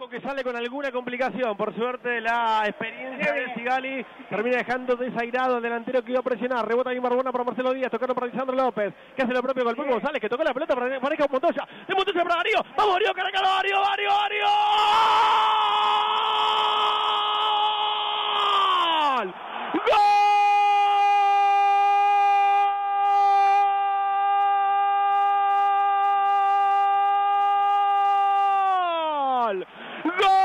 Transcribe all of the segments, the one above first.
Ojo que sale con alguna complicación. Por suerte, la experiencia de Sigali termina dejando desairado al delantero que iba a presionar. Rebota bien Barbona para Marcelo Díaz, tocando para Lisandro López, que hace lo propio con el González, que tocó la pelota para Pareja Montoya. De Montoya para Darío. ¡Vamos, Darío! ¡Caracalo, Darío! ¡Darío! ¡Darío!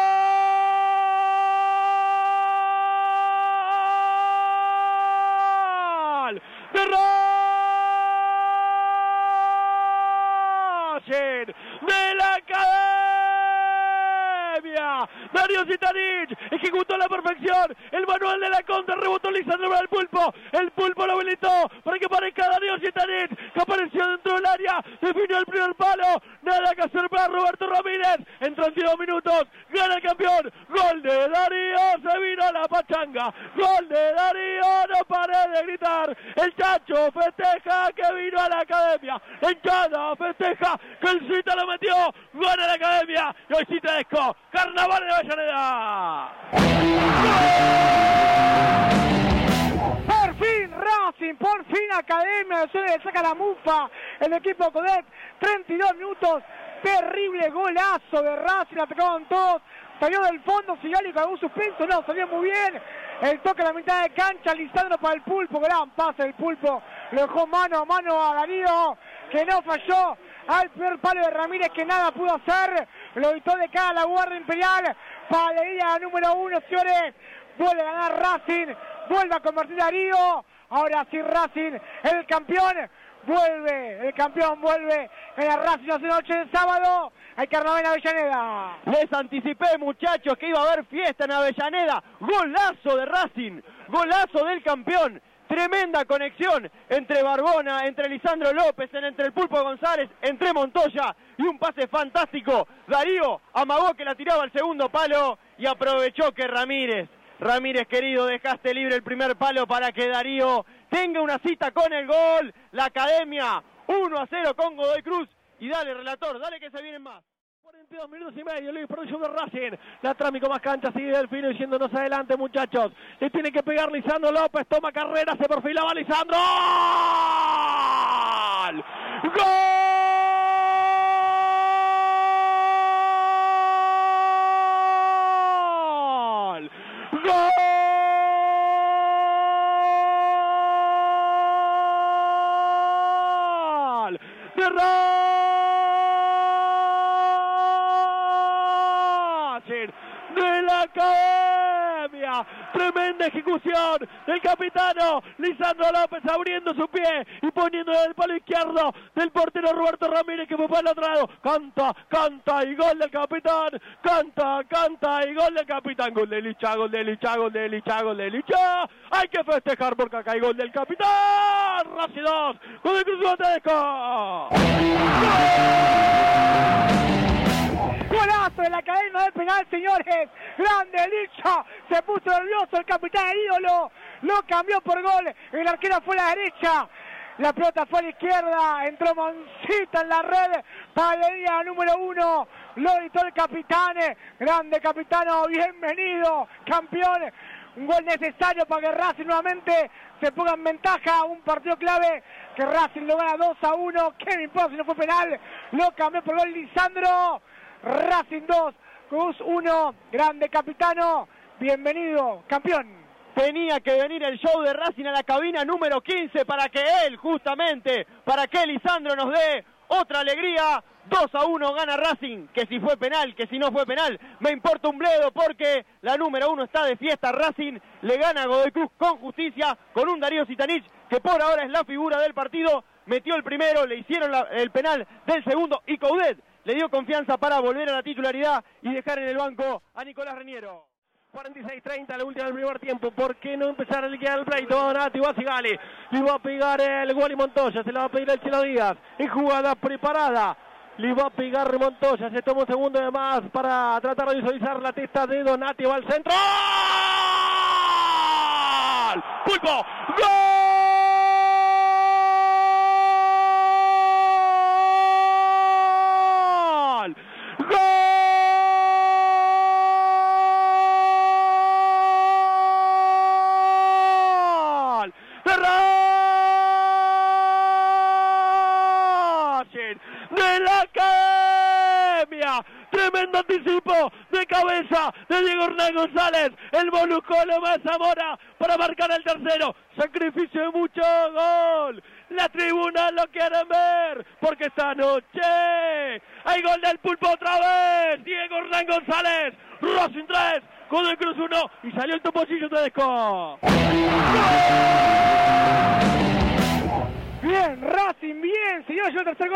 de la academia. Darío Zitanich ejecutó a la perfección. El manual de la contra rebotó Lisandro para el pulpo. El pulpo lo habilitó para que parezca Darío Zitanich que apareció dentro del área. Definió el primer palo. Nada que hacer para Roberto Ramírez. En 32 minutos gana el campeón. Gol de Darío. Se vino la pachanga. Gol de Darío. No paré de gritar. El Chacho festeja que vino a la academia. Enchada festeja que el Cita lo metió. Gana la academia. Y hoy te desco. Carnaval de Avellaneda. Por fin Racing, por fin Academia, se le saca la mufa el equipo Codet, 32 minutos, terrible golazo de Racing, atacaban todos, salió del fondo Sigali con algún suspenso, no, salió muy bien, el toque a la mitad de cancha, Lisandro para el pulpo, gran pase del pulpo, lo dejó mano a mano a Darío, que no falló, al peor palo de Ramírez que nada pudo hacer, lo evitó de cara a la Guardia Imperial, Palería número uno, señores, vuelve a ganar Racing, vuelve a convertir a Darío, ahora sí Racing, el campeón, vuelve, el campeón vuelve en la Racing de noche de sábado, hay carnaval en Avellaneda. Les anticipé, muchachos, que iba a haber fiesta en Avellaneda. Golazo de Racing, golazo del campeón. Tremenda conexión entre Barbona, entre Lisandro López, entre el Pulpo González, entre Montoya y un pase fantástico. Darío amagó que la tiraba al segundo palo y aprovechó que Ramírez, Ramírez querido, dejaste libre el primer palo para que Darío tenga una cita con el gol. La academia 1 a 0 con Godoy Cruz. Y dale, relator, dale que se vienen más. 42 minutos y medio, Luis, producción de Racing. La trámico más cancha, sigue Delfino diciéndonos adelante, muchachos. Le tiene que pegar Lisandro López, toma carrera, se perfilaba Lisandro. ¡Gol! ¡Gol! ¡Gol! ¡De ¡De la Academia! Tremenda ejecución del capitano Lisandro López abriendo su pie y poniendo en el palo izquierdo del portero Roberto Ramírez que fue para el otro lado. Canta, canta y gol del capitán. Canta, canta y gol del capitán. Gol de Licha, gol de Licha, gol de Licha, gol de Licha. Hay que festejar porque acá hay gol del capitán. Racing 2, gol de Cruz Tedesco. Golazo Grande Licha. Se puso nervioso el capitán el ídolo. Lo cambió por gol. El arquero fue a la derecha. La pelota fue a la izquierda. Entró Moncita en la red. Palería número uno. Lo editó el capitán. Grande capitano. Bienvenido. Campeón. Un gol necesario para que Racing nuevamente se ponga en ventaja. Un partido clave que Racing lo gana 2 a 1. ¿Qué me si no fue penal? Lo cambió por gol Lisandro. Racing 2, Cruz 1, grande capitano, bienvenido, campeón. Tenía que venir el show de Racing a la cabina número 15 para que él, justamente, para que Lisandro nos dé otra alegría. 2 a 1 gana Racing, que si fue penal, que si no fue penal, me importa un bledo porque la número 1 está de fiesta. Racing le gana a Godoy Cruz con justicia, con un Darío Sitanich que por ahora es la figura del partido. Metió el primero, le hicieron el penal del segundo y Coudet le dio confianza para volver a la titularidad y dejar en el banco a Nicolás Reniero. 46-30, la última del primer tiempo. ¿Por qué no empezar a liquidar el pleito? Donati Basigali. Le va a pegar el Wally Montoya. Se la va a pedir el Chino Díaz. En jugada preparada. Le va a pegar Montoya. Se toma un segundo de más para tratar de visualizar la testa de Donati. Va al centro. ¡Gol! ¡Pulpo! ¡Gol! De la Academia. Tremendo anticipo de cabeza de Diego Hernán González. El Bolucolo más Zamora para marcar el tercero. Sacrificio de mucho gol. La tribuna lo quieren ver porque esta noche hay gol del pulpo otra vez. Diego Hernán González. Racing 3, Godoy Cruz 1 y salió el toposillo de Desco. ¡Gol!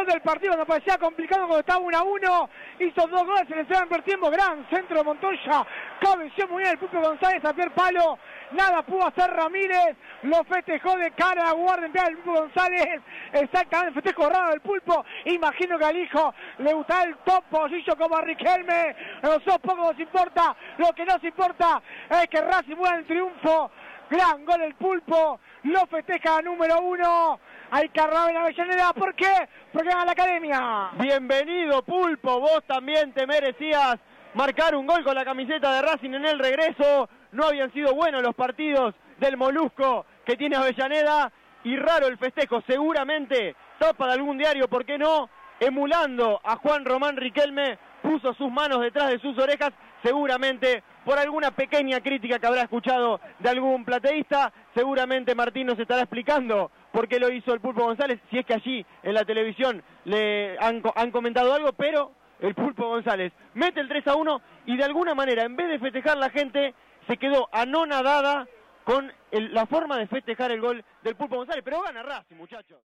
Del partido, nos parecía complicado cuando estaba 1 a 1, hizo dos goles en el primer tiempo, gran centro de Montoya, cabeció muy bien el Pulpo González a pier palo, nada pudo hacer Ramírez, lo festejó de cara a guardia el Pulpo González, exactamente, festejo raro del Pulpo, imagino que al hijo le gustaba el top position como a Riquelme, nosotros poco nos importa, lo que nos importa es que Racing mueva el triunfo, gran gol el Pulpo, lo festeja número uno, carnaval en Avellaneda. ¿Por qué? Porque gana la academia. Bienvenido, Pulpo. Vos también te merecías marcar un gol con la camiseta de Racing en el regreso. No habían sido buenos los partidos del Molusco que tiene Avellaneda. Y raro el festejo. Seguramente tapa de algún diario, ¿por qué no? Emulando a Juan Román Riquelme, puso sus manos detrás de sus orejas. Seguramente por alguna pequeña crítica que habrá escuchado de algún plateísta, seguramente Martín nos estará explicando por qué lo hizo el Pulpo González, si es que allí en la televisión le han, comentado algo, pero el Pulpo González mete el 3 a 1 y de alguna manera, en vez de festejar la gente, se quedó anonadada con la forma de festejar el gol del Pulpo González, pero gana Racing, muchachos.